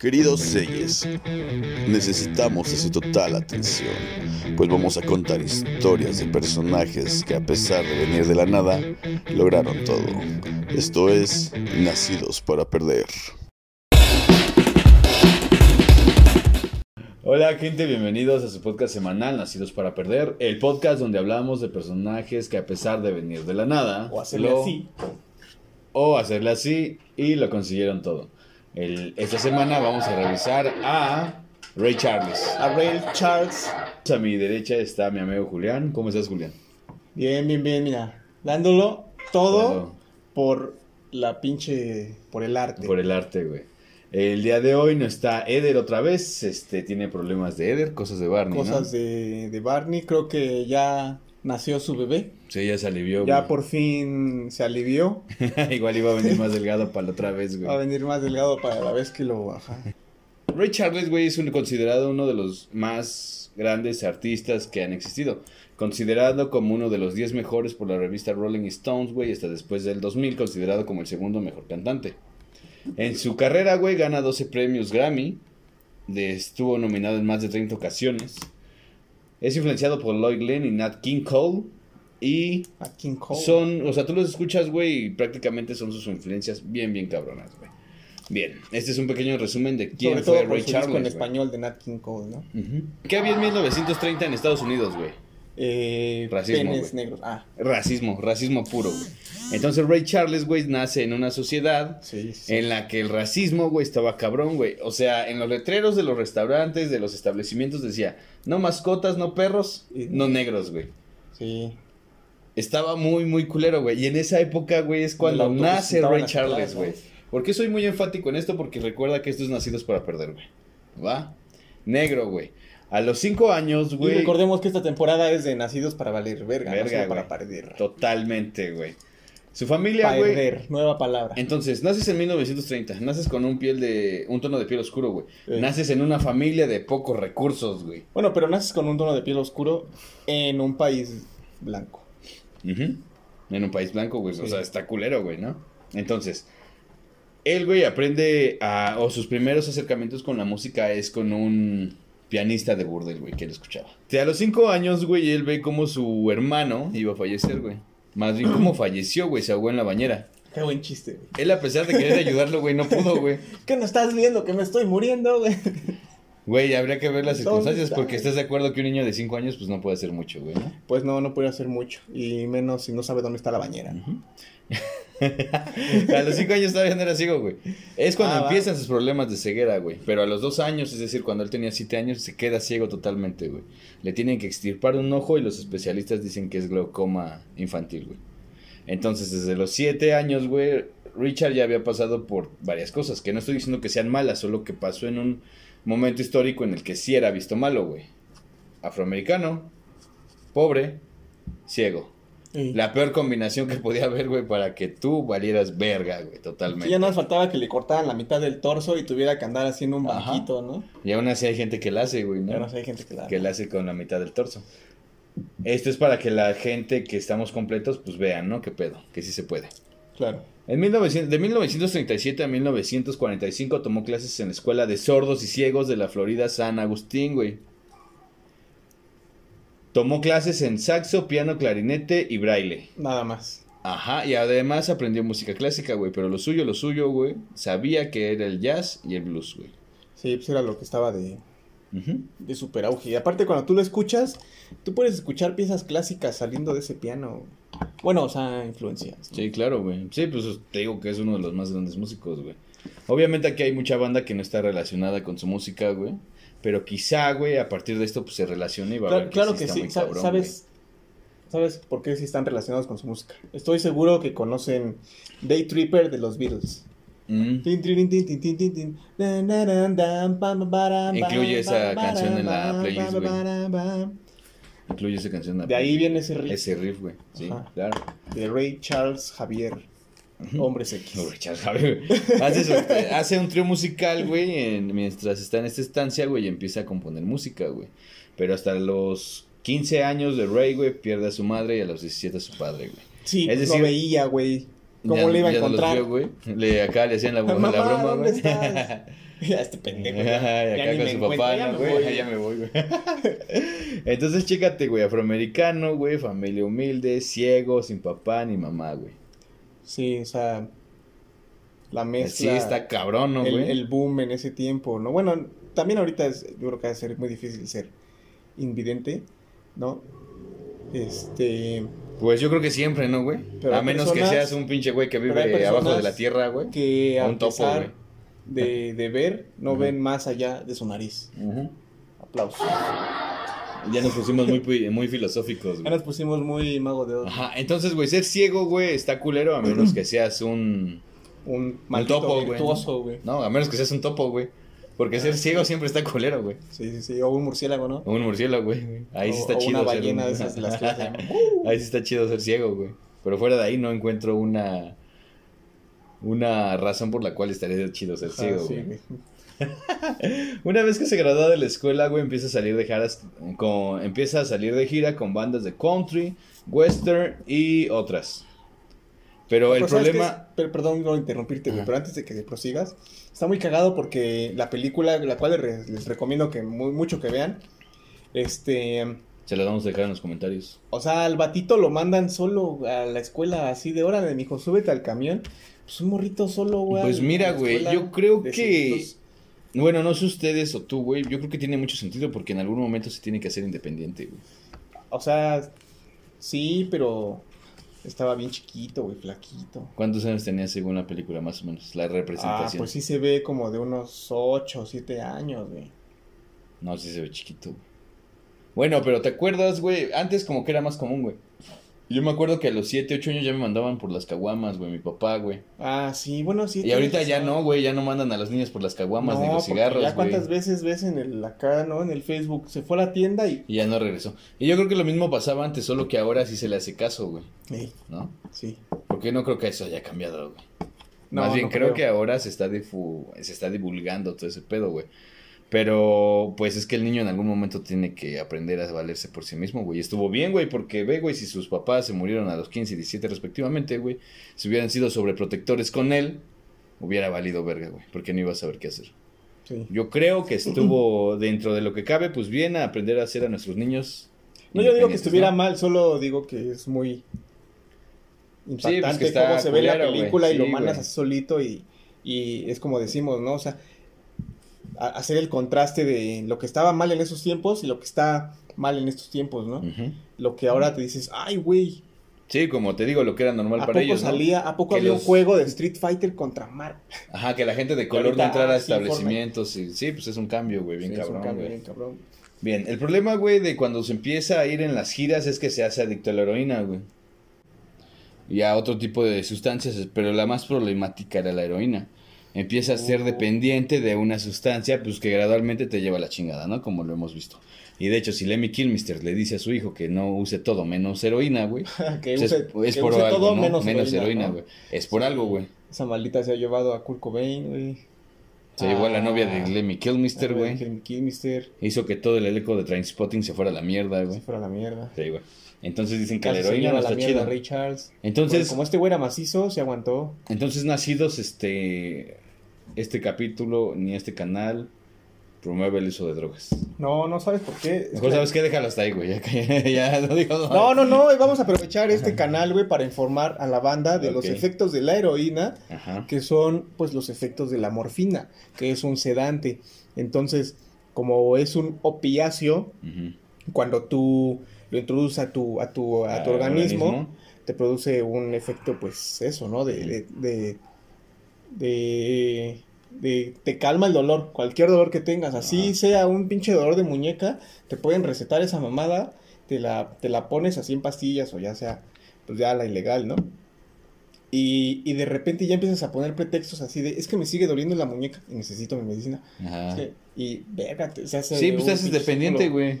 Queridos Seyes, necesitamos de su total atención, pues vamos a contar historias de personajes que a pesar de venir de la nada, lograron todo. Esto es Nacidos para Perder. Hola gente, bienvenidos a su podcast semanal Nacidos para Perder, el podcast donde hablamos de personajes que a pesar de venir de la nada, O hacerle lo- así. o hacerle así y lo consiguieron todo. El- esta semana vamos a revisar a Ray Charles. A Ray Charles. A mi derecha está mi amigo Julián. ¿Cómo estás, Julián? Bien, bien, bien, mira. Dándolo todo por la pinche. por el arte. Por el arte, güey. El día de hoy no está Eder otra vez. Este tiene problemas de Eder, cosas de Barney, Cosas ¿no? de, de Barney. Creo que ya nació su bebé. Sí, ya se alivió. Ya güey. por fin se alivió. Igual iba a venir más delgado para la otra vez, Va a güey. venir más delgado para la vez que lo baja. Ray Charles, güey, es un- considerado uno de los más grandes artistas que han existido. Considerado como uno de los 10 mejores por la revista Rolling Stones, güey, hasta después del 2000, considerado como el segundo mejor cantante. En su carrera, güey, gana 12 premios Grammy. de- estuvo nominado en más de 30 ocasiones. Es influenciado por Lloyd Glenn y Nat King Cole. Y A King Cole. son, o sea, tú los escuchas, güey, y prácticamente son sus influencias bien, bien cabronas, güey. Bien, este es un pequeño resumen de quién Sobre todo fue por Ray disco Charles. en español de Nat King Cole, ¿no? ¿Qué había en 1930 en Estados Unidos, güey? Eh, Racismo, penes negros. Ah, Racismo, racismo puro, güey. Entonces Ray Charles, güey, nace en una sociedad sí, sí. en la que el racismo, güey, estaba cabrón, güey. O sea, en los letreros de los restaurantes, de los establecimientos decía, no mascotas, no perros, no negros, güey. Sí. Estaba muy, muy culero, güey. Y en esa época, güey, es cuando nace Ray Charles, güey. ¿Por qué soy muy enfático en esto? Porque recuerda que estos nacidos para perder, güey. ¿Va? Negro, güey. A los cinco años, Y güey. recordemos que esta temporada es de Nacidos para Valer Verga, Verga, no para perder. Totalmente, güey. Su familia, güey. Perder, nueva palabra. Entonces, naces en 1930, naces con un piel de un tono de piel oscuro, güey. Naces en una familia de pocos recursos, güey. Bueno, pero naces con un tono de piel oscuro en un país blanco. En un país blanco, güey. O sea, está culero, güey, ¿no? Entonces, él, güey, aprende a. O sus primeros acercamientos con la música es con un pianista de burdel, güey, que él escuchaba. A los cinco años, güey, él ve como su hermano iba a fallecer, güey. Más bien, cómo falleció, güey, se ahogó en la bañera. Qué buen chiste, güey. Él, a pesar de querer ayudarlo, güey, no pudo, güey. ¿Qué no estás viendo? Que me estoy muriendo, güey. Güey, habría que ver las ¿Dónde circunstancias porque estás de acuerdo que un niño de 5 años pues no puede hacer mucho, güey, ¿no? Pues no, no puede hacer mucho. Y menos si no sabe dónde está la bañera. a los 5 años todavía no era ciego, güey. Es cuando Ah, va. empiezan sus problemas de ceguera, güey. Pero a los 2 años, es decir, cuando él tenía 7 años, se queda ciego totalmente, güey. Le tienen que extirpar un ojo y los especialistas dicen que es glaucoma infantil, güey. Entonces, desde los 7 años, güey, Richard ya había pasado por varias cosas. Que no estoy diciendo que sean malas, solo que pasó en un momento histórico en el que sí era visto malo, güey. Afroamericano, pobre, ciego. Y La peor combinación que podía haber, güey, para que tú valieras verga, güey, totalmente. ya nada más faltaba que le cortaran la mitad del torso y tuviera que andar haciendo un Ajá. banquito, ¿no? Y aún así hay gente que la hace, güey, ¿no? Ya no sé, hay gente que la... Que la hace con la mitad del torso. Esto es para que la gente que estamos completos, pues vean, ¿no? ¿Qué pedo? Que sí se puede. Claro. En 1900, de 1937 a 1945 tomó clases en la Escuela de Sordos y Ciegos de la Florida San Agustín, güey. Tomó clases en saxo, piano, clarinete y braille. Nada más. Ajá, y además aprendió música clásica, güey. Pero lo suyo, lo suyo, güey. Sabía que era el jazz y el blues, güey. Sí, pues era lo que estaba de, de super auge. Y aparte, cuando tú lo escuchas, tú puedes escuchar piezas clásicas saliendo de ese piano. Bueno, o sea, influencias. ¿no? Sí, claro, güey. Sí, pues te digo que es uno de los más grandes músicos, güey. Obviamente aquí hay mucha banda que no está relacionada con su música, güey. Pero quizá, güey, a partir de esto, pues se relacione y va a Claro, ver claro que está sí. Sa- cabrón, ¿Sabes, ¿Sabes por qué sí están relacionados con su música? Estoy seguro que conocen Day Tripper de los Beatles. güey. Mm. Incluye esa canción en la playlist, güey. Incluye esa canción. De ahí viene ese riff Ese riff, güey. Sí, Ajá. claro. de Ray Charles Javier. Hombres X. Richard Javier, hace, su- hace un trío musical, güey, en- mientras está en esta estancia, güey, y empieza a componer música, güey. Pero hasta los 15 años de Ray, güey, pierde a su madre y a los 17 a su padre, güey. Sí, Es decir- lo veía, güey. ¿Cómo Ya- le iba a encontrar? vio, güey. Le, acá le hacían la, la Mamá, broma, ¿dónde güey. Ya este pendejo. Ajá, Ya, y acá con me su papá, ya ¿no, me güey? Ya me voy, güey. Entonces, chécate, güey, afroamericano, güey, familia humilde, ciego, sin papá ni mamá, güey. Sí, o sea, la mezcla. Sí, está cabrón, ¿no, el, güey? el boom en ese tiempo, ¿no? Bueno, también ahorita es, yo creo que va a ser muy difícil ser invidente, ¿no? Este, Pues yo creo que siempre, ¿no, güey? Pero A menos que seas un pinche güey que vive abajo de la tierra, güey. que a un topo, pesar de, de ver, no ven más allá de su nariz. Ujú. Aplausos. Ya nos pusimos muy, muy filosóficos, Ya güey. nos pusimos muy mago de Oz. Ajá, entonces, güey, ser ciego, güey, está culero a menos que seas un... Un maldito topo, güey. virtuoso, güey. No, a menos que seas un topo, güey. Porque ser ciego siempre está culero, güey. Sí, sí, sí. O un murciélago, ¿no? O un murciélago, güey. Ahí sí está o chido una ser ballena un- de esas las que. Ahí sí está chido ser ciego, güey. Pero fuera de ahí no encuentro una... Una razón por la cual estaría chido ser Ajá, ciego, sí, güey. Una vez que se gradúa de la escuela, güey, empieza a salir de giras con, empieza a salir de gira con bandas de country, western y otras. Pero el Pero ¿sabes qué problema, es? Perdón no interrumpirte, güey, pero antes de que prosigas, está muy cagado porque la película, la cual les, re- les recomiendo que muy, mucho que vean, este, se las vamos a dejar en los comentarios. o sea, al batito lo mandan solo a la escuela así de hora de mi hijo, súbete al camión, pues un morrito solo, güey. Pues mira, güey, yo creo que- Bueno, no sé ustedes o tú, güey, yo creo que tiene mucho sentido porque en algún momento se tiene que hacer independiente, güey. O sea, sí, pero estaba bien chiquito, güey, flaquito. ¿Cuántos años tenía según la película, más o menos? La Ah, representación. pues sí se ve como de unos 8 o 7 años, güey. No, sí se ve chiquito, güey. Bueno, pero ¿te acuerdas, güey? Antes como que era más común, güey. Yo me acuerdo que a los 7, 8 años ya me mandaban por las caguamas, güey, mi papá, güey. Ah, sí, bueno, sí. Y ahorita ya no, güey, ya no mandan a los niños por las caguamas ni los cigarros, Ya güey. cuántas veces ves en el acá, ¿no? En el Facebook, se fue a la tienda y. Y ya no regresó. Y yo creo que lo mismo pasaba antes, solo que ahora sí se le hace caso, güey, Sí, ¿no? sí. Porque no creo que eso haya cambiado, güey. No, Más bien no creo, creo. que ahora se está, difu- se está divulgando todo ese pedo, güey. Pero, pues es que el niño en algún momento tiene que aprender a valerse por sí mismo, güey. Estuvo bien, güey, porque ve, güey, si sus papás se murieron a los 15 y 17 respectivamente, güey, si hubieran sido sobreprotectores con él, hubiera valido verga, güey, porque no iba a saber qué hacer. Sí. Yo creo que estuvo dentro de lo que cabe, pues bien, a aprender a hacer a nuestros niños. No, yo digo que estuviera ¿no? mal, solo digo que es muy impactante pues que está cómo se ve la película y Sí, lo mandas solito y, y es como decimos, ¿no? O sea, hacer el contraste de lo que estaba mal en esos tiempos y lo que está mal en estos tiempos, ¿no? Lo que ahora te dices, ay, güey, Sí, como te digo, lo que era normal ¿a para poco ellos. ¿no? salía, a poco Que había los- un juego de Street Fighter contra Mar? Ajá, que la gente de color no entrara ah, a sí, establecimientos. Y, sí, pues es un cambio, güey, bien Sí, es un cambio güey. bien cabrón. Bien, el problema, güey, de cuando se empieza a ir en las giras es que se hace adicto a la heroína, güey. Y a otro tipo de sustancias, pero la más problemática era la heroína. Empieza a ser Oh. dependiente de una sustancia, pues que gradualmente te lleva a la chingada, ¿no? Como lo hemos visto. Y de hecho, si Lemmy Kilmister le dice a su hijo que no use todo menos heroína, güey, que pues use, es, que por use algo, todo ¿no? menos, heroína, ¿no? güey. Es por algo, güey. Esa maldita se ha llevado a Kurt Cobain, güey. Se llevó a la Ah, novia de Lemmy Kilmister, güey. Kilmister. Hizo que todo el elenco de Trainspotting se fuera a la mierda, Se güey. fuera a la mierda. Sí, güey. Entonces dicen que la se heroína no la está chida. a Ray Charles. Entonces, Bueno, como este güey era macizo, se aguantó. entonces nacidos, este, este capítulo ni este canal promueve el uso de drogas. No, no sabes por qué. Es Mejor que- sabes qué, déjalo hasta ahí, güey. Ya, que- ya no digo. No, no, no, vamos a aprovechar este canal, güey, para informar a la banda de los efectos de la heroína, Ajá. que son, pues, los efectos de la morfina, que es un sedante. Entonces, como es un opiáceo, cuando tú lo introduces a tu, a tu, a tu organismo, te produce un efecto, pues, eso, ¿no? De, de, de, de- de- te calma el dolor, cualquier dolor que tengas, así Ajá. sea un pinche dolor de muñeca, te pueden recetar esa mamada, te la, te la pones así en pastillas o ya sea, pues ya la ilegal, ¿no? Y, y de repente ya empiezas a poner pretextos así de, es que me sigue doliendo la muñeca y necesito mi medicina. Ajá. Sí, Y, verga, se hace Sí, pues haces dependiente, güey.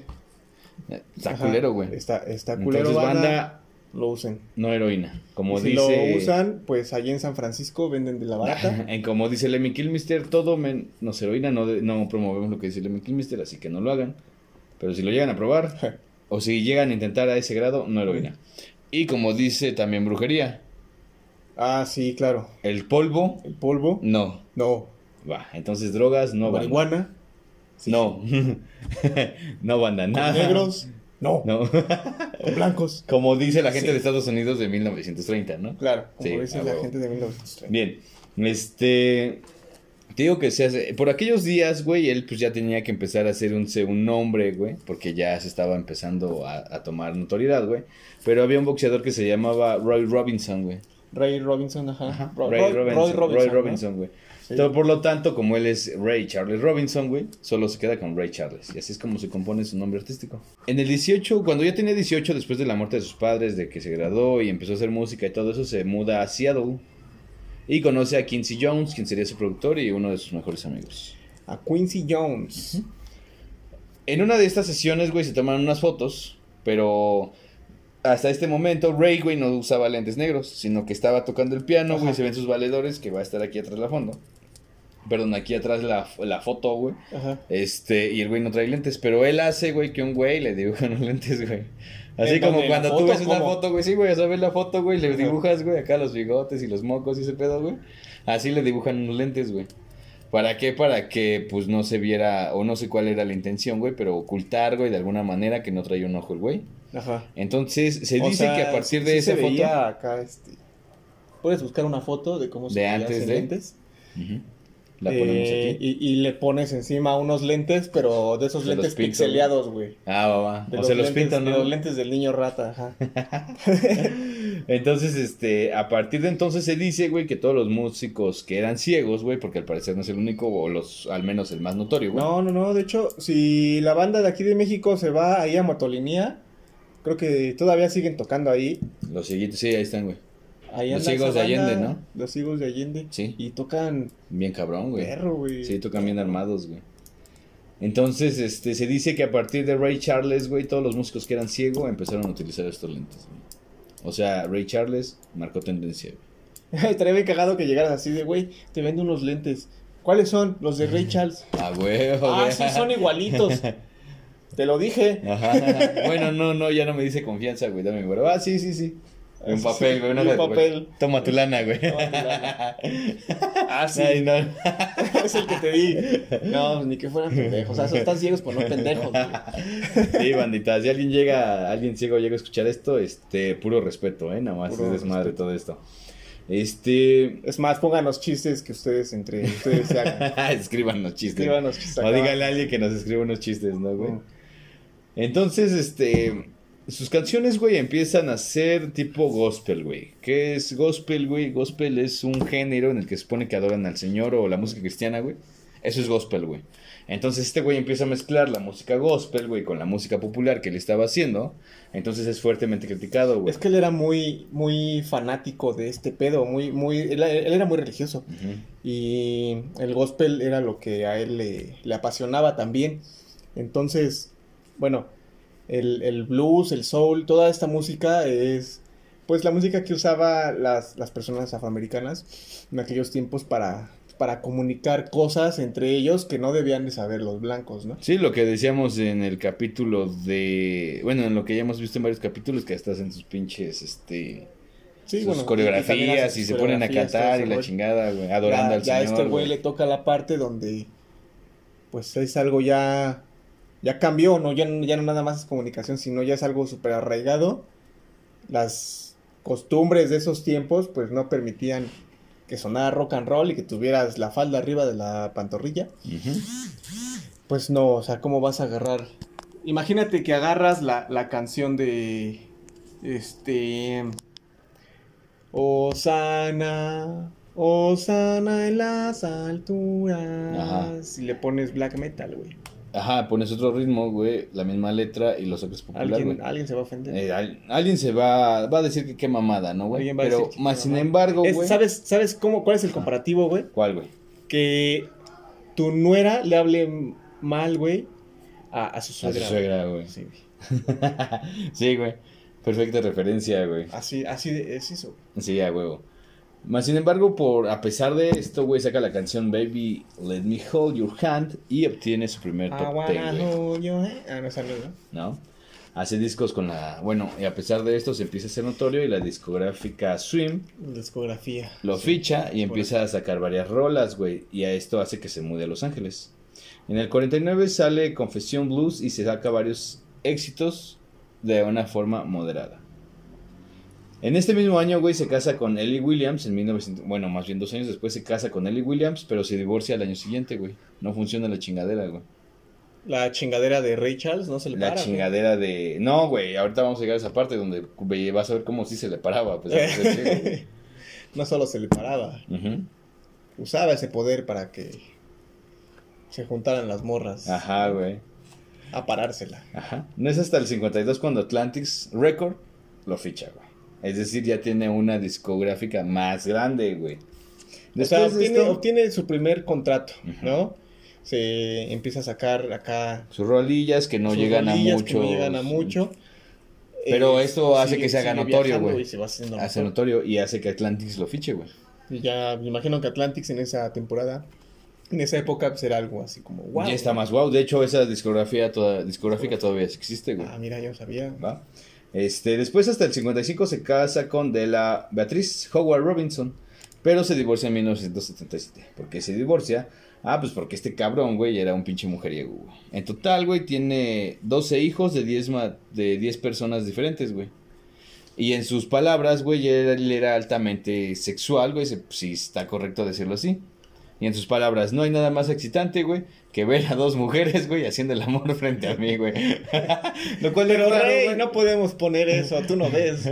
Está Ajá, culero, güey. Está, está culero, Entonces, banda, banda, lo usen. no heroína. Como si dice. lo usan, pues allí en San Francisco venden de la barata. En como dice Lemmy Kilmister, todo menos heroína, no, de- no promovemos lo que dice Lemmy Kilmister, así que no lo hagan. Pero si lo llegan a probar, o si llegan a intentar a ese grado, no heroína. Y como dice también brujería, ah, sí, claro. el polvo, El polvo, no. no. Va, entonces drogas, no banda. Marihuana. Sí. No. no banda, Con nada. negros. No. No. Con blancos. Como dice la gente Sí. de Estados Unidos de 1930, ¿no? Claro, como Sí, dice la huevo. gente de 1930. Bien, este... Te digo que se hace... Por aquellos días, güey, él pues ya tenía que empezar a hacer un, un nombre, güey, porque ya se estaba empezando a, a tomar notoriedad, güey. Pero había un boxeador que se llamaba Roy Robinson, güey. Ray Robinson, ajá. Ajá, Roy- Robinson, Roy. Robinson, güey. Sí. Entonces, por lo tanto, como él es Ray Charles Robinson, güey, solo se queda con Ray Charles. Y así es como se compone su nombre artístico. En el 18, cuando ya tenía 18, después de la muerte de sus padres, de que se graduó y empezó a hacer música y todo eso, se muda a Seattle. Y conoce a Quincy Jones, quien sería su productor y uno de sus mejores amigos. A Quincy Jones. En una de estas sesiones, güey, se toman unas fotos, pero hasta este momento Ray, güey, no usaba lentes negros, sino que estaba tocando el piano, güey, Ajá. se ven sus valedores, que va a estar aquí atrás la fondo. Perdón, aquí atrás la, la foto, güey. Ajá. Este, y el güey no trae lentes, pero él hace, güey, que un güey le dibuja unos lentes, güey. Así ¿En como cuando tú foto? ves una foto, güey, sí, güey, o sea, ves la foto, güey, le Ajá. dibujas, güey, acá los bigotes y los mocos y ese pedo, güey. Así le dibujan unos lentes, güey. ¿Para qué? Para que, pues, no se viera, o no sé cuál era la intención, güey, pero ocultar, güey, de alguna manera que no traía un ojo el güey. Ajá. Entonces, se O dice sea, que a partir de sí esa se foto... veía acá, este... Puedes buscar una foto de cómo se De veía antes de- lentes. Ujú. La ponemos Eh, aquí. Y, y le pones encima unos lentes, pero de esos Se lentes pixeleados, güey. Ah, va, va. De O se los pintan, de ¿no? los lentes del niño rata, ajá. Entonces, este, a partir de entonces se dice, güey, que todos los músicos que eran ciegos, güey, porque al parecer no es el único, o los, al menos el más notorio, güey. No, no, no, de hecho, si la banda de aquí de México se va ahí a Motolinía, creo que todavía siguen tocando ahí. Los cieguitos, sí, ahí están, güey. Ahí Los Higos de Allende, ¿no? Los higos de Allende. Sí. Y tocan Bien cabrón, güey. perro, güey. Sí, tocan bien armados, güey. Entonces, este, se dice que a partir de Ray Charles, güey, todos los músicos que eran ciegos empezaron a utilizar estos lentes, güey. O sea, Ray Charles marcó tendencia, güey. Estaría bien cagado que llegaras así de, güey, te vendo unos lentes. ¿Cuáles son? Los de Ray Charles. Ah, güey. ah, sí, son igualitos. Te lo dije. Ajá. Bueno, no, no, ya no me dice confianza, güey. Dame, güey. Ah, sí, sí, sí. Un papel, güey. una y un papel. Toma tu lana, güey. Toma tu lana. Ah, sí. Ay, no. es el que te di. No, pues, ni que fueran pendejos. O sea, son tan ciegos, por no pendejos, güey. Sí, bandita. Si alguien llega, alguien ciego llega a escuchar esto, este, puro respeto, ¿eh? Nada más Puro es desmadre respeto. todo esto. Este. Es más, pónganos chistes que ustedes entre ustedes se hagan. Escríbanos chistes. Escríbanos chistes. O díganle a alguien que nos escriba unos chistes, ¿no, güey? Entonces, este. Sus canciones, güey, empiezan a ser tipo gospel, güey. ¿Qué es gospel, güey? Gospel es un género en el que se supone que adoran al Señor o la música cristiana, güey. Eso es gospel, güey. Entonces este güey empieza a mezclar la música gospel, güey, con la música popular que él estaba haciendo. Entonces es fuertemente criticado, güey. Es que él era muy, muy fanático de este pedo, muy, muy, él, él era muy religioso. Y el gospel era lo que a él le, le apasionaba también. Entonces, bueno, el, el blues, el soul, toda esta música es pues la música que usaba las, las personas afroamericanas en aquellos tiempos para, para comunicar cosas entre ellos que no debían de saber los blancos, ¿no? Sí, lo que decíamos en el capítulo de... Bueno, en lo que ya hemos visto en varios capítulos, que estás en sus pinches, este... Sí, sus bueno, y coreografías y, se ponen a cantar y la chingada, güey, adorando ya, al ya Señor. este güey le toca la parte donde pues es algo ya ya cambió, no ya, no- ya no nada más es comunicación, sino ya es algo súper arraigado. Las costumbres de esos tiempos pues no permitían que sonara rock and roll y que tuvieras la falda arriba de la pantorrilla. Pues no, o sea, ¿cómo vas a agarrar? Imagínate que agarras la, la canción de. Este. Osana. Osana en las alturas. Ajá. Y le pones black metal, güey. Ajá, pones otro ritmo, güey, la misma letra y lo sacas popular, Alguien, güey. alguien se va a ofender. Eh, al- alguien se va, va a decir que qué mamada, ¿no, güey? Va a Pero más sin embargo, Es- güey. ¿Sabes, ¿Sabes cómo, cuál es el comparativo, güey? ¿Cuál, güey? Que tu nuera le hable mal, güey, a, a su A suegra. su suegra, güey. Sí, güey. sí, güey. Perfecta referencia, güey. Así, así es eso. Sí, a huevo. Más sin embargo, por a pesar de esto, güey, saca la canción Baby Let Me Hold Your Hand y obtiene su primer top 10, güey. Ah, no salió, ¿no? ¿No? Hace discos con la. Bueno, y a pesar de esto se empieza a ser notorio y la discográfica Swim Discografía. lo Sí. ficha y empieza a sacar varias rolas, güey. Y a esto hace que se mude a Los Ángeles. En el 49 sale Confesión Blues y se saca varios éxitos de una forma moderada. En este mismo año, güey, se casa con Ellie Williams en 1900. Bueno, más bien dos años después se casa con Ellie Williams, pero se divorcia al año siguiente, güey. No funciona la chingadera, güey. La chingadera de Ray Charles no se le La para. güey. chingadera de. No, güey, ahorita vamos a llegar a esa parte donde güey, vas a ver cómo sí se le paraba. ciego, güey. no solo se le paraba, usaba ese poder para que se juntaran las morras Ajá, güey. a parársela. Ajá. No es hasta el 52 cuando Atlantics Record lo ficha, güey. Es decir, ya tiene una discográfica más grande, güey. O sea, de obtiene, esto, obtiene su primer contrato. ¿no? Se empieza a sacar acá sus rolillas que no sus llegan a mucho. que no llegan a mucho. Pero Eh, esto hace sigue- que se haga notorio, güey. Hace notorio y hace que Atlantics lo fiche, güey. Ya me imagino que Atlantics en esa temporada, en esa época, pues era algo así como, wow. Ya está más wow. De hecho, esa discografía toda, discográfica todavía existe, güey. Ah, mira, yo sabía. ¿va? Este, después hasta el 55 se casa con de la Beatriz Howard Robinson, pero se divorcia en 1977. ¿Por qué se divorcia? Ah, pues porque este cabrón, güey, era un pinche mujeriego, güey. En total, güey, tiene 12 hijos de 10, ma- de 10 personas diferentes, güey. Y en sus palabras, güey, él, era altamente sexual, güey, si está correcto decirlo así. Y en sus palabras, no hay nada más excitante, güey, que ver a dos mujeres, güey, haciendo el amor frente a mí, güey. Lo cual Pero es raro, Rey, güey. no podemos poner eso, tú no ves.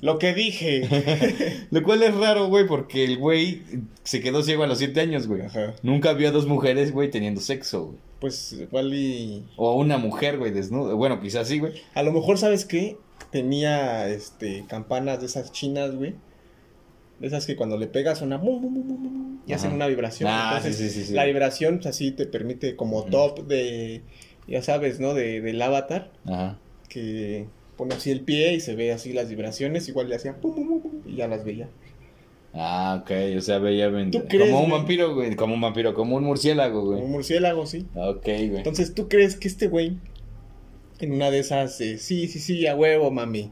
Lo que dije. Lo cual es raro, güey, porque el güey se quedó ciego a los 7 años, güey. Ajá. Nunca vio a dos mujeres, güey, teniendo sexo, güey. Pues igual y... O a una mujer, güey, desnuda. Bueno, quizás sí, güey. A lo mejor, ¿sabes qué? Tenía, este, campanas de esas chinas, güey. Esas que cuando le pegas suena... bum, bum, bum, bum, bum, y hacen una vibración. Ah, Entonces, sí, sí, sí, sí. La vibración, pues, así te permite como top de... Ya sabes, ¿no? De, del avatar. Ajá. Que pone así el pie y se ve así las vibraciones. Igual le hacía... pum, pum, pum, y ya las veía. Ah, ok. O sea, veía ven- ¿Tú crees, como un güey? vampiro, güey. Como un vampiro, como un murciélago, Como un güey. murciélago, sí. Ok, güey. Entonces, ¿tú crees que este güey, en una de esas, eh, sí, sí, sí, a huevo, mami,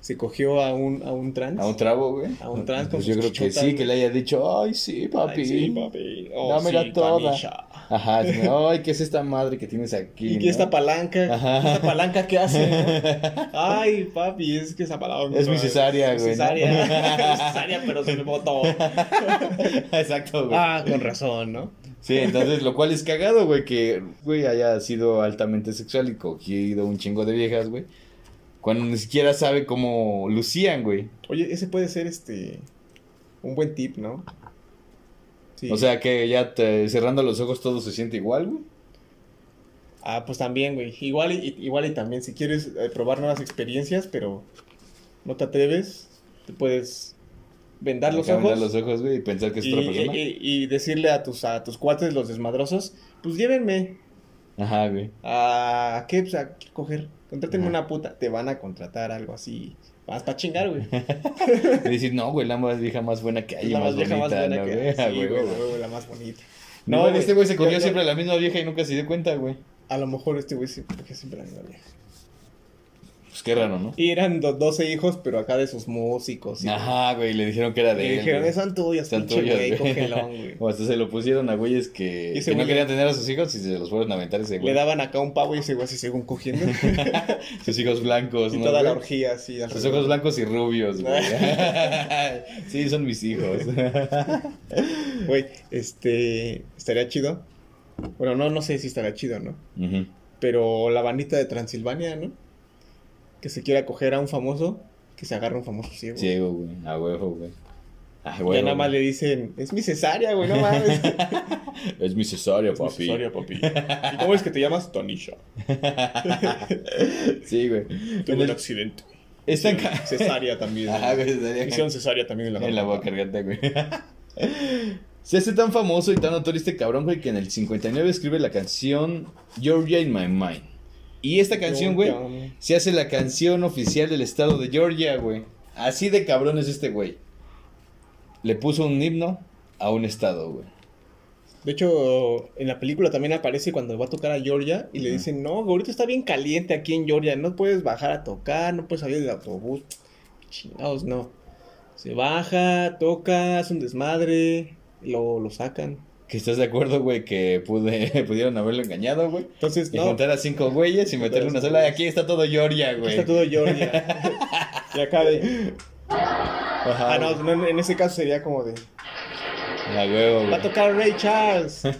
se cogió a un, a un trans? ¿A un trabo, güey? A un trans con Pues yo creo que sí, que le haya dicho, ay, sí, papi. Ay, sí, papi. Oh, Dámela sí, toda. Ajá, ay, ¿qué es esta madre que tienes aquí? ¿Y qué no? esta palanca? Ajá. ¿Esta palanca qué hace? no? Ay, papi, es que esa palanca. Es mi cesárea, es güey, ¿no? Cesárea. Es cesárea, pero me botó. Exacto, güey. Ah, con razón, ¿no? Sí, entonces, lo cual es cagado, güey, que, güey, haya sido altamente sexual y cogido un chingo de viejas, güey. Cuando ni siquiera sabe cómo lucían, güey. Oye, ese puede ser este. Un buen tip, ¿no? Sí. O sea, que ya te- cerrando los ojos todo se siente igual, güey. Ah, pues también, güey. Igual y, igual y también, si quieres eh, probar nuevas experiencias, pero no te atreves, te puedes vendar los ojos, vendar los ojos, güey, y pensar que es y, otra persona. y- y decirle a tus, a tus cuates, los desmadrosos, pues llévenme Ajá, güey. a... ¿Qué? Pues a ¿qué coger. Contrátenme Ajá. una puta. Te van a contratar algo así. Vas para chingar, güey. Y decir, no, güey, la más vieja más buena que hay, la más, vieja bonita, buena ¿no, que hay. Ah, Sí, güey, güey, güey. güey, la más bonita. No, güey, este güey se cogió siempre a la misma vieja y nunca se dio cuenta, güey. A lo mejor este güey se cogió siempre la misma vieja. Pues qué raro, ¿no? Y eran do- 12 hijos, pero acá de sus músicos. y- Ajá, güey, le dijeron que era de Y él. dijeron, güey. son tuyas, Son tuyas, güey, cógelón, güey. O hasta se lo pusieron a güeyes que, Y no querían tener a sus hijos y se los fueron a aventar ese Le güey. daban acá un pavo y ese güey así según cogiendo. Sus hijos blancos, y ¿no? toda la orgía así. Sus ojos blancos y rubios, güey. sí, son mis hijos. Güey, este, estaría chido. Bueno, no, no sé si estaría chido, ¿no? Pero la bandita de Transilvania, ¿no? Que se quiera coger a un famoso, que se agarre un famoso ciego. Ciego, güey. A huevo, güey. A ya nada más le dicen, es mi cesárea, güey, no mames. Es mi cesárea, Es mi cesárea, papi. ¿Y cómo es que te llamas? Tonisha. sí, güey. Tuve En un el- accidente. Esta Hicieron cesárea también. Ajá, güey. Hicieron cesárea también en la En la boca garganta, güey. Se hace tan famoso y tan notorio este cabrón, güey, que en el 59 escribe la canción Georgia in My Mind. Y esta canción, güey, se hace la canción oficial del estado de Georgia, güey. Así de cabrón es este güey. Le puso un himno a un estado, güey. De hecho, en la película también aparece cuando va a tocar a Georgia y le dicen, no, ahorita está bien caliente aquí en Georgia, no puedes bajar a tocar, no puedes salir del autobús. Chingados, no. Se baja, toca, hace un desmadre, lo, lo sacan. Que estás de acuerdo, güey, que pude, pudieron haberlo engañado, güey. Entonces, Y no, juntar a cinco güeyes y meterle una sola. Aquí está todo Georgia, aquí güey. está todo Georgia. y acá de... Ajá, Ah, no, no, en ese caso sería como de... A huevo, Va a güey. tocar Ray Charles. A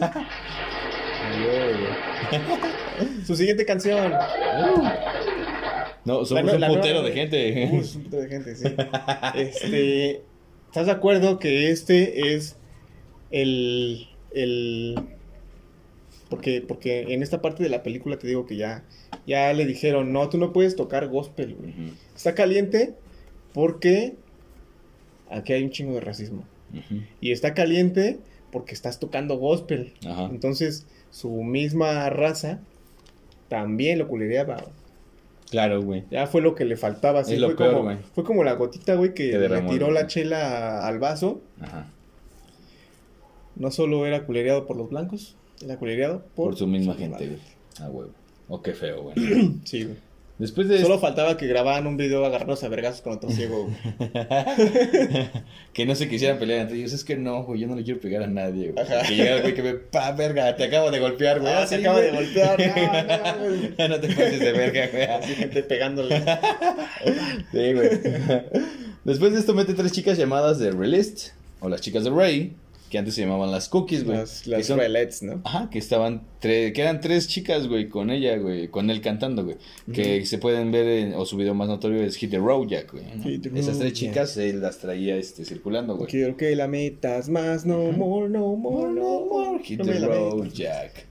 huevo, güey. Su siguiente canción. No, La somos un la putero nueva- de gente. Uh, es un putero de gente, sí. Este, ¿estás de acuerdo que este es el, el, porque, porque en esta parte de la película te digo que ya, ya le dijeron, no, tú no puedes tocar gospel, güey. Está caliente porque aquí hay un chingo de racismo. Y está caliente porque estás tocando gospel. Ajá. Entonces, su misma raza también lo culereaba. Claro, güey. Ya fue lo que le faltaba. Es lo fue, peor, como, güey. fue como la gotita, güey, que, le tiró güey. la chela al vaso. Ajá. No solo era culereado por los blancos, era culereado por, Por su misma su gente, güey. A huevo. Oh, qué feo, güey. Sí, güey. Después de Solo faltaba que grababan un video agarrándose a vergazos con otro ciego, que no se quisieran pelear entre ellos. Es que no, güey, yo no le quiero pegar a nadie, güey. Ajá. Que llega el güey que me, pa, verga, te acabo de golpear, güey. Ah, sí, se acaba de golpear. No, no, güey. No te pases de verga, güey. Así gente pegándole. Sí, güey. Después de esto mete tres chicas llamadas de Relist, o las chicas de Ray, que antes se llamaban las Cookies, güey. Las, las son- relets, ¿no? Ajá, que estaban tres, que eran tres chicas, güey, con ella, güey, con él cantando, güey. Que se pueden ver en, o su video más notorio es Hit the Road Jack, güey. Esas tres chicas él las traía este circulando, güey. Quiero que la metas más, no more, no more, no more. Hit No the Road. Jack.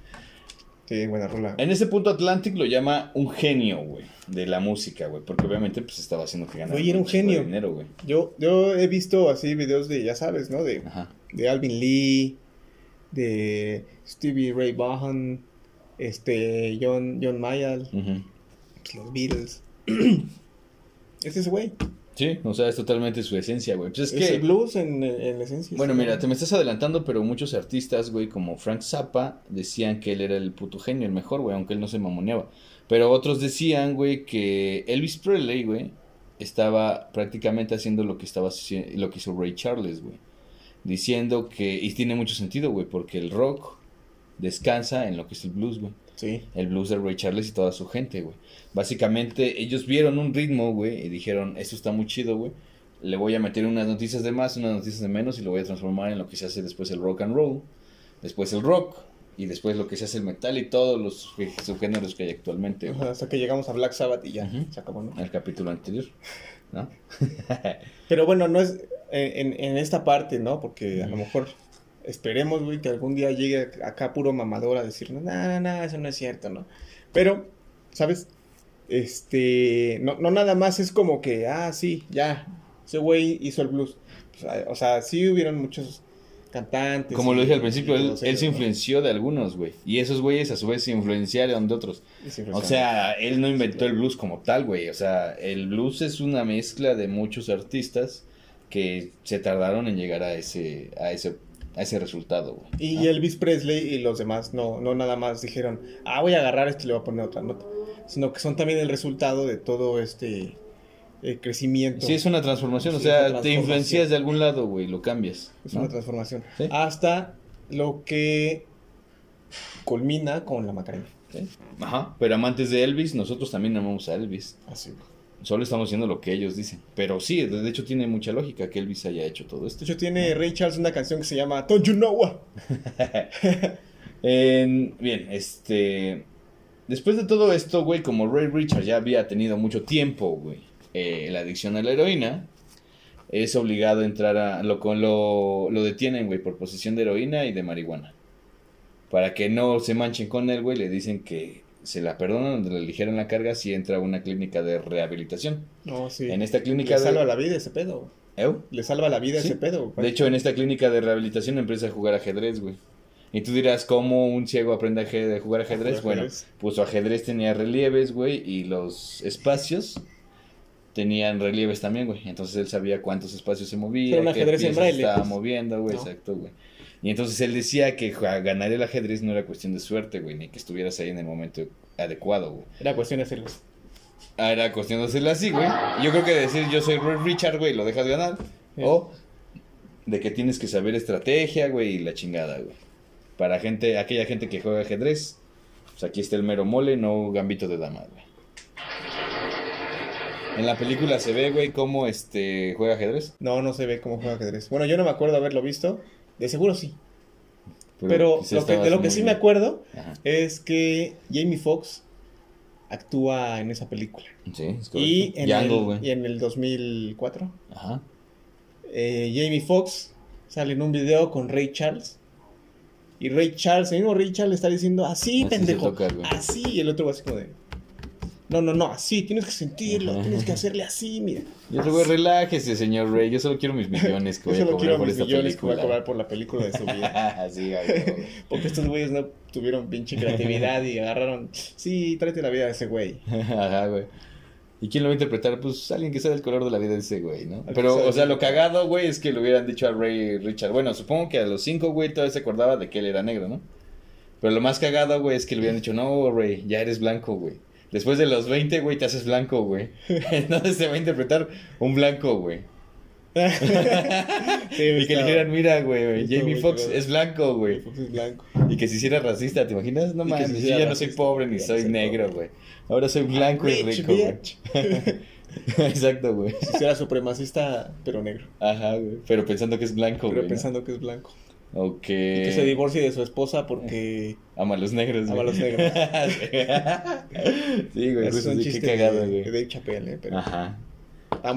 Sí, buena rola. En ese punto Atlantic lo llama un genio, güey, de la música, güey, porque obviamente pues estaba haciendo que ganara Güey, era un genio. dinero, güey. Yo, yo he visto así videos de, ya sabes, ¿no? De, Ajá. De Alvin Lee, de Stevie Ray Vaughan, este, John, John Mayall, pues, los Beatles. es ese güey. Sí, o sea, es totalmente su esencia, güey. Pues es Es, que el blues en, en esencia. Bueno, sí. mira, te me estás adelantando, pero muchos artistas, güey, como Frank Zappa, decían que él era el puto genio, el mejor, güey, aunque él no se mamoneaba. Pero otros decían, güey, que Elvis Presley, güey, estaba prácticamente haciendo lo que estaba lo que hizo Ray Charles, güey. Diciendo que, y tiene mucho sentido, güey, porque el rock descansa en lo que es el blues, güey. Sí. El blues de Ray Charles y toda su gente, güey. Básicamente, ellos vieron un ritmo, güey, y dijeron, esto está muy chido, güey. Le voy a meter unas noticias de más, unas noticias de menos, y lo voy a transformar en lo que se hace después el rock and roll, después el rock, y después lo que se hace el metal y todos los sub- subgéneros que hay actualmente. Ajá, hasta que llegamos a Black Sabbath y ya, se acabó, ¿no? En el capítulo anterior, ¿no? Pero bueno, no es en, en- esta parte, ¿no? Porque a lo Ujú. mejor esperemos, güey, que algún día llegue acá puro mamador a decirnos, no, no, no, eso no es cierto, ¿no? Pero, ¿sabes? Este, no, no nada más es como que, ah, sí, ya, ese güey hizo el blues. Pues, o sea, sí hubieron muchos cantantes. Como lo dije al principio, él, se ¿no? influenció de algunos, güey. Y esos güeyes a su vez se influenciaron de otros. O sea, él no inventó el blues como tal, güey. O sea, el blues es una mezcla de muchos artistas que se tardaron en llegar a ese, a ese, a ese resultado, güey. Y ¿no? Elvis Presley y los demás no, no nada más dijeron, ah, voy a agarrar esto y le voy a poner otra nota. Sino que son también el resultado de todo este eh, crecimiento. Sí, es una transformación. o sea, te influencias de algún lado, güey, lo cambias. Es ¿no? una transformación. Sí. Hasta lo que culmina con la Macarena. Sí. Ajá. Pero amantes de Elvis, nosotros también amamos a Elvis. Así. Solo estamos haciendo lo que ellos dicen. Pero sí, de hecho tiene mucha lógica que Elvis haya hecho todo esto. De hecho, tiene Ray Charles una canción que se llama Don't You Know What? En- bien, este. Después de todo esto, güey, como Ray Richard ya había tenido mucho tiempo, güey, eh, la adicción a la heroína, es obligado a entrar a. Lo, con lo, lo detienen, güey, por posesión de heroína y de marihuana. Para que no se manchen con él, güey, le dicen que se la perdonan, le ligeren la carga si entra a una clínica de rehabilitación. No, sí. En esta clínica Le de. salva la vida ese pedo. Le salva la vida Sí. ese pedo. De hecho, en esta clínica de rehabilitación empieza a jugar ajedrez, güey. Y tú dirás, ¿cómo un ciego aprende a jugar ajedrez? Bueno, pues su ajedrez tenía relieves, güey, y los espacios tenían relieves también, güey. Entonces él sabía cuántos espacios se movía, Era un qué ajedrez en braille, estaba pues. moviendo, güey, ¿No? exacto, güey. Y entonces él decía que ja- ganar el ajedrez no era cuestión de suerte, güey, ni que estuvieras ahí en el momento adecuado, güey. Era cuestión de hacerlos. Ah, era cuestión de hacerlo así, güey. Yo creo que decir yo soy Richard, güey, lo dejas ganar. Sí. O de que tienes que saber estrategia, güey, y la chingada, güey. Para gente, aquella gente que juega ajedrez, pues aquí está el mero mole, no gambito de dama, güey. En la película se ve, güey, cómo este juega ajedrez. No, no se ve cómo juega ajedrez. Bueno, yo no me acuerdo haberlo visto. De seguro sí. Pero lo que- de lo que sí me acuerdo Ajá. es que Jamie Foxx actúa en esa película. Sí, es correcto. Y en, Django, el, y en el 2004, Ajá. eh, Jamie Foxx sale en un video con Ray Charles. Y Ray Charles, el mismo Ray Charles está diciendo, así, pendejo, toca, así. Y el otro va así como de, no, no, no, así, tienes que sentirlo, Ajá. tienes que hacerle así, mira. Y otro güey, relájese, señor Rey. Yo solo quiero mis millones que Yo voy a solo cobrar quiero por mis esta millones que voy a película. cobrar por la película de su vida. Así, güey. Porque estos güeyes no tuvieron pinche creatividad y agarraron, sí, tráete la vida de ese güey. Ajá, güey. ¿Y quién lo va a interpretar? Pues alguien que sabe el color de la vida de ese güey, ¿no? Pero, o sea, lo cagado, güey, es que le hubieran dicho a Ray Richard. Bueno, supongo que a los cinco, güey, todavía se acordaba de que él era negro, ¿no? Pero lo más cagado, güey, es que le hubieran dicho, no, Ray, ya eres blanco, güey. Después de los 20, güey, te haces blanco, güey. Entonces se va a interpretar un blanco, güey. Sí, Y que le dijeran, mira, güey, Jamie Foxx es blanco, güey. Y que se hiciera racista, ¿te imaginas? No mames, yo hiciera ya no soy pobre ni soy negro, güey. Ahora soy blanco y rico, güey. Exacto, güey. Si era supremacista, pero negro. Ajá, güey. Pero pensando que es blanco, Pero güey. ¿no? pensando que es blanco. Ok. Y que se divorcie de su esposa porque Ama a los negros, ama a güey. los negros. sí, güey. es justo un sí, chiste qué cagado, de, güey. de ¿eh? Pero Ajá.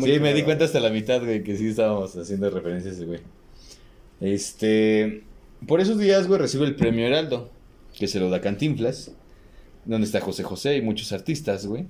Sí, me di cuenta hasta la mitad, güey, que sí estábamos haciendo referencias, güey. Este. Por esos días, güey, recibe el premio Heraldo, que se lo da Cantinflas, donde está José José y muchos artistas, güey.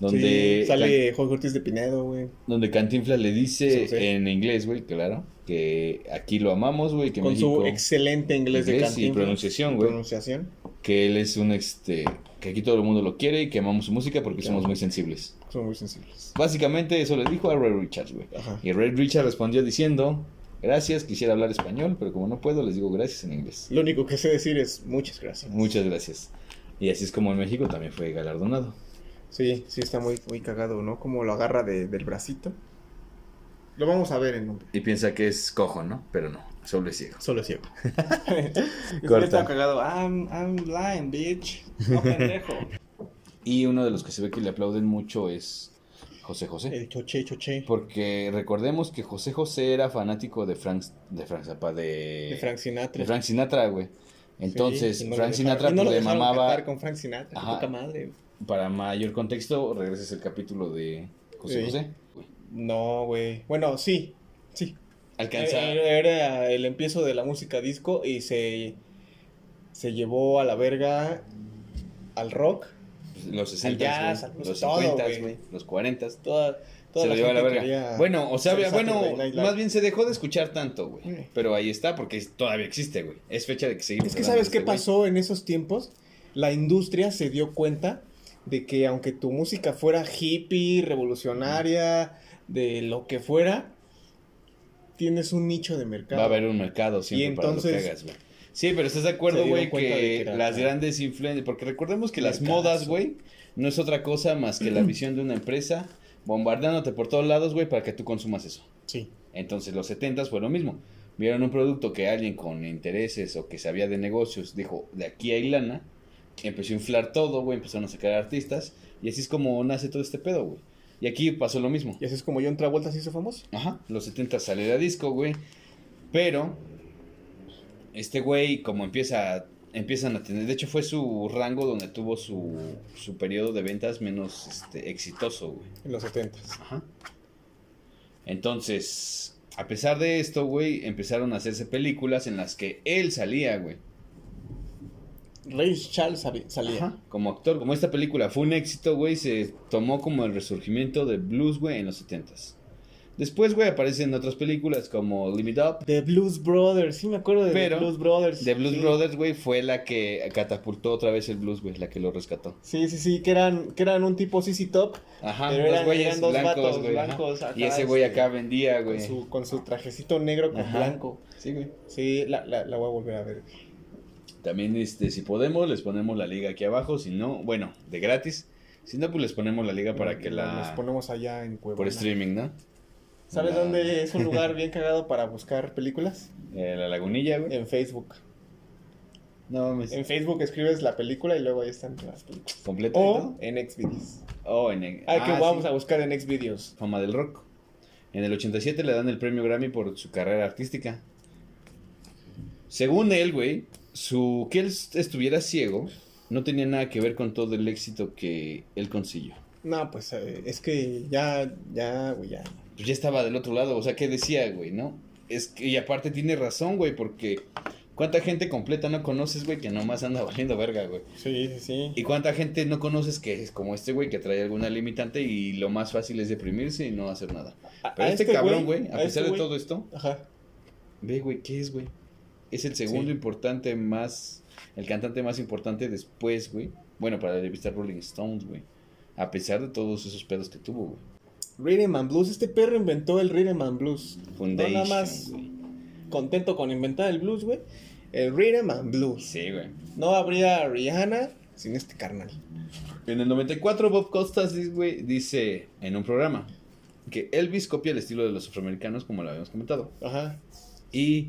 Donde, Sí, sale Jorge Ortiz de Pinedo, güey. donde Cantinflas le dice Sí, sí. en inglés, güey, claro, que aquí lo amamos, güey, que Con México, su excelente inglés, de Inglés y Cantinflas. pronunciación, güey. Pronunciación. que él es un, este, que aquí todo el mundo lo quiere y que amamos su música porque Claro. somos muy sensibles. Son muy sensibles. Básicamente eso le dijo a Ray Richards, güey. Y Ray Richards respondió diciendo, gracias, quisiera hablar español, pero como no puedo, les digo gracias en inglés. Lo único que sé decir es muchas gracias. Muchas gracias. Y así es como en México también fue galardonado. Sí, sí está muy, muy cagado, ¿no? Como lo agarra de- del bracito. Lo vamos a ver en un... Y piensa que es cojo, ¿no? Pero no, solo es ciego. Solo ciego. Corta. Está cagado. I'm, I'm blind, bitch. No pendejo. Y uno de los que se ve que le aplauden mucho es José José. El choche, choche. Porque recordemos que José José era fanático de Frank, de Frank Zappa, de, De Frank Sinatra. de Frank Sinatra, güey. Entonces, Sí, no Frank Sinatra no pues, le mamaba. con Frank Sinatra. Ajá. Poca madre. Para mayor contexto, regreses el capítulo de José Sí. José. No, güey. Bueno, sí. Sí. Alcanza. Era, era el empiezo de la música disco y se, se llevó a la verga al rock. los 60, jazz, güey, pues, los todo, 50, güey. güey, los 40. Toda, toda Se lo llevó a la verga. Bueno, o sea, bueno, más bien se dejó de escuchar tanto, güey. Mm. Pero ahí está, porque todavía existe, güey. Es fecha de que seguimos. Es que sabes qué este güey. pasó en esos tiempos. La industria se dio cuenta de que aunque tu música fuera hippie, revolucionaria, de lo que fuera, tienes un nicho de mercado. Va a haber un mercado siempre Y para lo que hagas, güey. Sí, pero estás de acuerdo, güey, que, era- las grandes influencias, porque recordemos que las modas, güey, no es otra cosa más que la visión de una empresa bombardeándote por todos lados, güey, para que tú consumas eso. Sí. Entonces los 70 fue lo mismo. Vieron un producto que alguien con intereses o que sabía de negocios dijo, de aquí hay lana, empezó a inflar todo, güey, empezaron a sacar artistas y así es como nace todo este pedo, güey. Y aquí pasó lo mismo. Y así es como John Travolta se hizo famoso. Ajá, los 70 sale de disco, güey. Pero este güey como empieza empiezan a tener, de hecho fue su rango donde tuvo su, su periodo de ventas menos este, exitoso, güey. En los 70 Ajá. Entonces, a pesar de esto, güey, empezaron a hacerse películas en las que él salía, güey. Ray Charles salía. Ajá, Como actor, como esta película fue un éxito, güey, se tomó como el resurgimiento del blues, güey, en los 70s. Después, güey, aparece en otras películas como Limit Up. The Blues Brothers, sí me acuerdo de Pero, The Blues Brothers. The Blues sí. Brothers, güey, fue la que catapultó otra vez el blues, güey, la que lo rescató. Sí, sí, sí, que eran, que eran un tipo CC Top Ajá, Pero eran- güeyes eran dos blancos, vatos blancos acá, y ese güey este, acá vendía, güey. con su, con su trajecito negro con Ajá. blanco. Sí, güey. Sí, la, la, la voy a volver a ver. También, este, si podemos, les ponemos la liga aquí abajo. Si no, bueno, de gratis. Si no, pues les ponemos la liga para que Nos la... ponemos allá en Puebla. Por streaming, ¿no? ¿Sabes La- dónde es un lugar bien cagado para buscar películas? Eh, la lagunilla, güey. En Facebook. No mames. En Facebook escribes la película y luego ahí están las películas. ¿Completa? O en Xvideos. Oh, en... Ah, que ah, vamos sí. a buscar en Xvideos. Fama del rock. En el 87 le dan el premio Grammy por su carrera artística. Según él, güey, su que él estuviera ciego no tenía nada que ver con todo el éxito que él consiguió. No, pues eh, es que ya, ya, güey, ya. Pues ya estaba del otro lado, o sea, ¿qué decía, güey, no? Es que, y aparte tiene razón, güey, porque ¿cuánta gente completa no conoces, güey, que nomás anda valiendo verga, güey? Sí, sí, sí. ¿Y cuánta gente no conoces que es como este, güey, que trae alguna limitante y lo más fácil es deprimirse y no hacer nada? Pero a este, cabrón, güey, a, este pesar de güey- todo esto, Ajá. ve, güey, ¿qué es, güey? Es el segundo Sí. importante más, el cantante más importante después, güey. Bueno, para la revista Rolling Stones, güey. A pesar de todos esos pedos que tuvo, güey. Rhythm and Blues. Este perro inventó el Rhythm and Blues. Foundation, no nada más contento con inventar el blues, güey. El Rhythm and Blues. Sí, güey. No habría Rihanna sin este carnal. En el 94, Bob Costas, güey, dice en un programa que Elvis copia el estilo de los afroamericanos, como lo habíamos comentado. Ajá. Y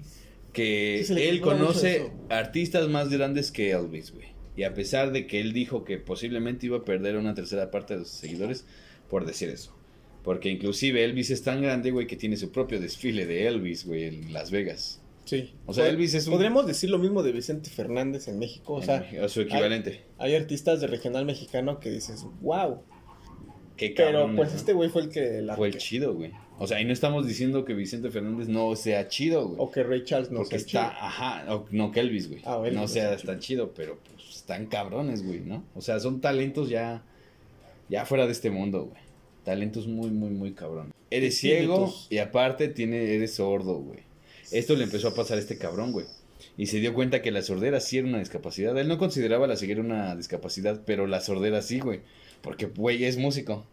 que Sí, él conoce artistas más grandes que Elvis, güey. Y a pesar de que él dijo que posiblemente iba a perder una tercera parte de sus seguidores por decir eso. Porque inclusive Elvis es tan grande, güey, que tiene su propio desfile de Elvis, güey, en Las Vegas. Sí. O sea, Elvis es un- Podríamos decir lo mismo de Vicente Fernández en México. O En sea, México, su equivalente. hay artistas de regional mexicano que dices, wow. Qué Pero cabrón, pues ¿no? este güey fue el que la. Fue el chido, güey. O sea, y no estamos diciendo que Vicente Fernández no sea chido, güey. O que Ray Charles no porque sea está, chido. ajá, o- no que Elvis, güey. Ah, no no sea sea tan chido, pero pues están cabrones, güey, ¿no? O sea, son talentos ya, ya fuera de este mundo, güey. Talentos muy, muy, muy cabrón. Eres ciego y aparte tiene, eres sordo, güey. Esto le empezó a pasar a este cabrón, güey. Y se dio cuenta que la sordera sí era una discapacidad. Él no consideraba la ceguera una discapacidad, pero la sordera sí, güey. Porque, güey, es músico.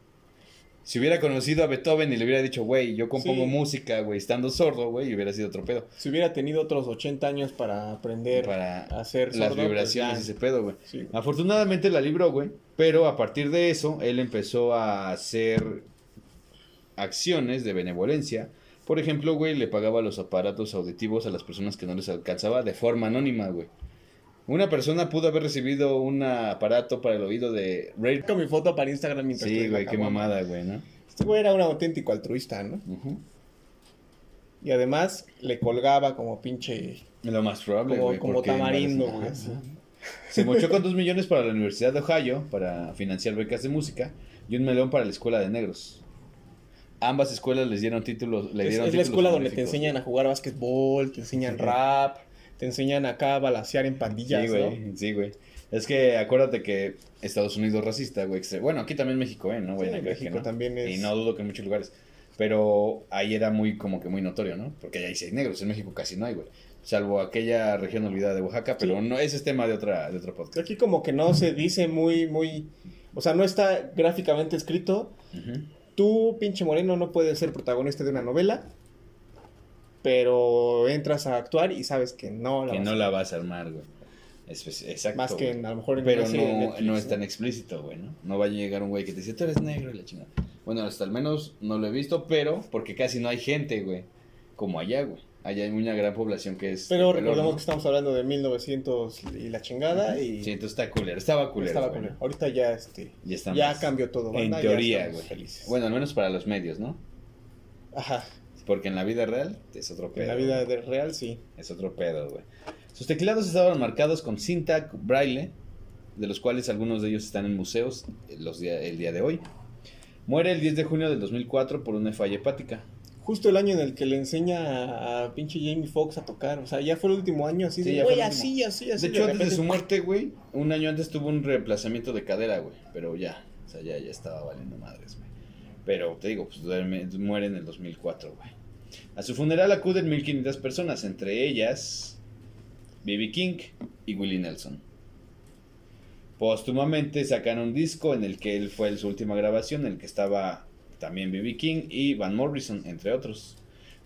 Si hubiera conocido a Beethoven y le hubiera dicho, güey, yo compongo Sí. música, güey, estando sordo, güey, hubiera sido otro pedo. Si hubiera tenido otros 80 años para aprender Para a hacer las sordo, pues vibraciones y ese pedo, güey. Sí. Afortunadamente la libró, güey. Pero a partir de eso, él empezó a hacer acciones de benevolencia. Por ejemplo, güey, le pagaba los aparatos auditivos a las personas que no les alcanzaba de forma anónima, güey. Una persona pudo haber recibido un aparato para el oído de Ray. Con mi foto para Instagram mientras Sí, la güey, qué mamada, güey, ¿no? Este güey era un auténtico altruista, ¿no? Y además le colgaba como pinche. Lo más probable, Como, tamarindo, güey. Se mochó con dos millones para la Universidad de Ohio para financiar becas de música y un melón para la Escuela de Negros. Ambas escuelas les dieron títulos. Le Es, dieron es la títulos escuela donde te enseñan a jugar básquetbol, te enseñan Sí. rap, te enseñan acá a balasear en pandillas, Sí, güey, sí, güey. Es que acuérdate que Estados Unidos es racista, güey. Bueno, aquí también México, ¿eh? No vayan Sí, que México no. también es. Y no dudo que en muchos lugares. Pero ahí era muy, como que muy notorio, ¿no? Porque allá sí hay negros, en México casi no hay, güey. Salvo aquella región olvidada de Oaxaca, pero Sí. no, ese es tema de otra, de otro podcast. Aquí como que no se dice muy, muy. O sea, no está gráficamente escrito. Ujú. Tú, pinche moreno, no puedes ser protagonista de una novela. Pero entras a actuar y sabes que no la Que vas no a- la vas a armar, güey. Es- es- exacto. Más que en, a lo mejor en Pero no, Netflix, no es tan explícito, güey, ¿no? No va a llegar un güey que te dice, tú eres negro y la chingada. Bueno, hasta al menos no lo he visto, pero porque casi no hay gente, güey, como allá, güey. Allá hay una gran población que es... Pero color, recordemos ¿no? que estamos hablando de 1900 y la chingada y Sí, entonces está culero. Estaba culero. estaba culero. Ahorita ya este Ya ya cambió todo, En banda, ya teoría, güey. Bueno, al menos para los medios, ¿no? Ajá. Porque en la vida real es otro pedo. En la vida de real sí. Es otro pedo, güey. Sus teclados estaban marcados con cinta braille, de los cuales algunos de ellos están en museos eh, los día- el día de hoy. Muere el 10 de junio del 2004 por una falla hepática. Justo el año en el que le enseña a, a pinche Jamie Foxx a tocar, o sea, ya fue el último año así Sí, de, güey, así, así, así. De hecho, antes de su muerte, güey, un año antes tuvo un reemplazamiento de cadera, güey. Pero ya, o sea, ya, ya estaba valiendo madres, güey. Pero te digo, pues muere en el 2004, güey. A su funeral acuden 1500 personas, entre ellas B.B. King y Willie Nelson. Póstumamente sacan un disco en el que él fue su última grabación, en el que estaba también B.B. King y Van Morrison, entre otros.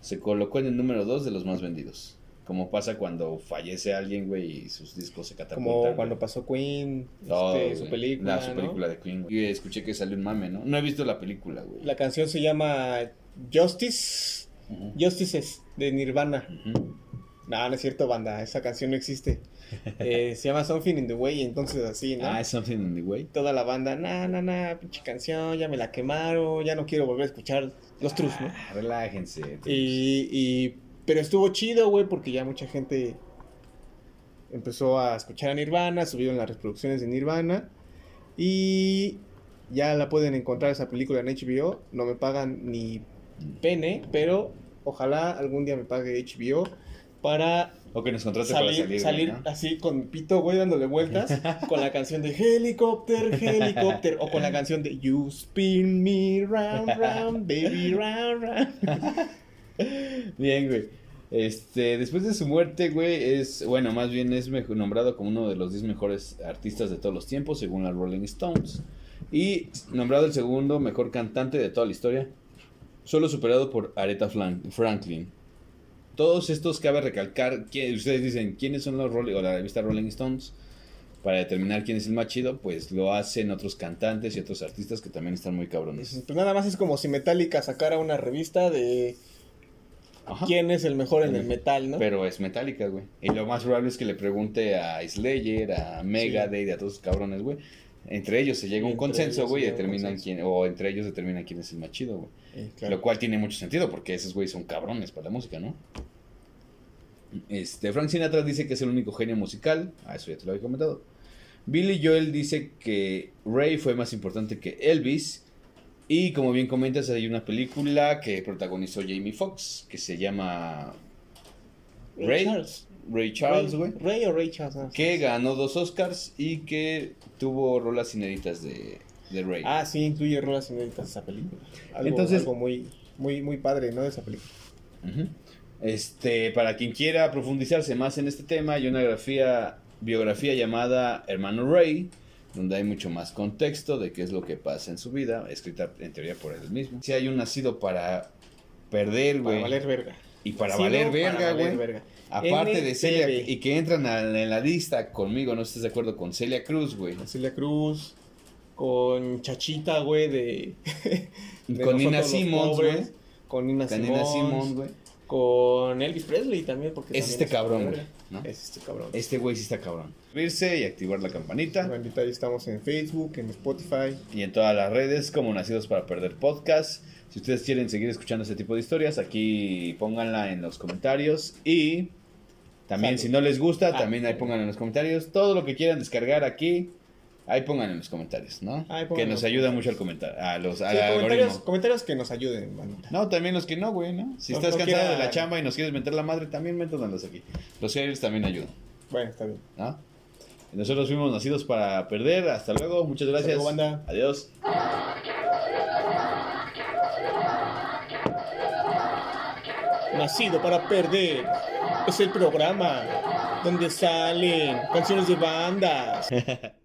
Se colocó en el número 2 de los más vendidos. Como pasa cuando fallece alguien, güey, y sus discos se catapultan. Como güey. cuando pasó Queen, Todo, este, su película. La, su ¿no? película de Queen, güey. Y escuché que salió un mame, ¿no? No he visto la película, güey. La canción se llama Justice. Justices de Nirvana. Ujú. No, no es cierto, banda. Esa canción no existe. Eh, se llama Something in the Way, entonces así, ¿no? Ah, es Something in the Way. Toda la banda, na, na, na, pinche canción, ya me la quemaron, ya no quiero volver a escuchar los trus, ¿no? Ah, relájense. Y, y, pero estuvo chido, güey, porque ya mucha gente empezó a escuchar a Nirvana, subieron las reproducciones de Nirvana y ya la pueden encontrar esa película en HBO. No me pagan ni pene, pero ojalá algún día me pague HBO para O que nos contrate para salir, salir. salir así con pito, güey, dándole vueltas con la canción de Helicopter, Helicopter o con la canción de You Spin Me Round, Round, Baby Round, Round. Bien, güey. Este, después de su muerte, güey, es, bueno, más bien es nombrado como uno de los 10 mejores artistas de todos los tiempos, según la Rolling Stones. Y nombrado el segundo mejor cantante de toda la historia, solo superado por Aretha Franklin. Todos estos cabe recalcar, que ustedes dicen, ¿quiénes son los Rolling, o la revista Rolling Stones? Para determinar quién es el más chido, pues lo hacen otros cantantes y otros artistas que también están muy cabrones. Pues nada más es como si Metallica sacara una revista de Ajá. quién es el mejor en el metal, ¿no? Pero es metálica, güey. Y lo más probable es que le pregunte a Slayer, a Megadeth, a todos esos cabrones, güey. Entre ellos se llega a un consenso, güey, y determinan consenso. quién, o entre ellos determinan quién es el más chido, güey. Eh, claro. Lo cual tiene mucho sentido, porque esos güeyes son cabrones para la música, ¿no? Este, Frank Sinatra dice que es el único genio musical. Ah, eso ya te lo había comentado. Billy Joel dice que Ray fue más importante que Elvis. Y como bien comentas, hay una película que protagonizó Jamie Foxx, que se llama Ray. Charles. Ray Charles, güey. Ray o Ray Charles. no. Que ganó dos Oscars y que tuvo rolas inéditas de, de Ray. Ah, sí, incluye rolas inéditas esa película. Algo, Entonces- algo muy, muy, muy padre, ¿no? De esa película. Este, para quien quiera profundizarse más en este tema, hay una grafía, biografía llamada Hermano Ray, donde hay mucho más contexto de qué es lo que pasa en su vida, escrita en teoría por él mismo. Si hay un nacido para perder, Para güey, valer verga. y para Sí, valer ¿no? verga, Para güey. Aparte de. Celia, y que entran a- en la lista conmigo, no estés de acuerdo con Celia Cruz, güey. Celia Cruz, con Chachita, güey, de, de Con Nina Pobres, güey. Con Nina Simons, Simons, güey. Con Elvis Presley también, porque Es también este cabrón, güey, ¿no? Es este cabrón. Este güey sí está cabrón. Suscribirse y activar la campanita. Bandita, ahí estamos en Facebook, en Spotify. y en todas las redes como Nacidos para Perder Podcast. Si ustedes quieren seguir escuchando este tipo de historias, aquí pónganla en los comentarios. Y también Salud. si no les gusta, Ah. también ahí pongan en los comentarios. Todo lo que quieran descargar aquí, ahí pongan en los comentarios, ¿no? Ahí que nos ayuda mucho al comentar, a los, al comentarios, comentarios que nos ayuden, bandita. No, también los que no, güey, ¿no? Si No, estás no cansado de la chamba y nos quieres meter la madre, también métanlos aquí. Los haters también ayudan, Bueno, está bien. nosotros fuimos nacidos para perder. Hasta luego, muchas gracias. luego, banda. Adiós. Nacido para perder. Es el programa donde salen canciones de bandas.